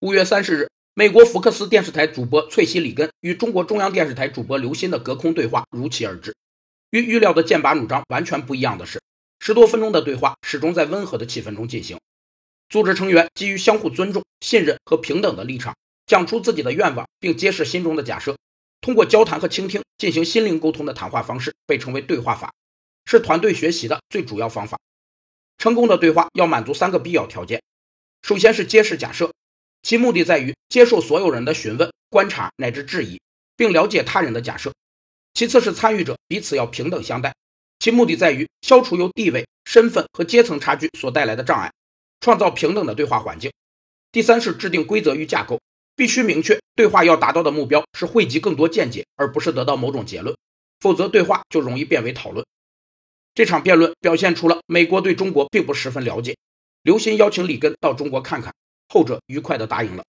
五月三十日，美国福克斯电视台主播翠西·里根与中国中央电视台主播刘鑫的隔空对话如期而至。与预料的剑拔弩张完全不一样的是，十多分钟的对话始终在温和的气氛中进行。组织成员基于相互尊重、信任和平等的立场，讲出自己的愿望，并揭示心中的假设。通过交谈和倾听进行心灵沟通的谈话方式，被称为对话法，是团队学习的最主要方法。成功的对话要满足三个必要条件：首先是揭示假设。其目的在于接受所有人的询问、观察乃至质疑，并了解他人的假设。其次是参与者彼此要平等相待，其目的在于消除由地位、身份和阶层差距所带来的障碍，创造平等的对话环境。第三是制定规则与架构，必须明确对话要达到的目标是汇集更多见解，而不是得到某种结论，否则对话就容易变为讨论。这场辩论表现出了美国对中国并不十分了解。刘鑫邀请里根到中国看看。后者愉快地答应了。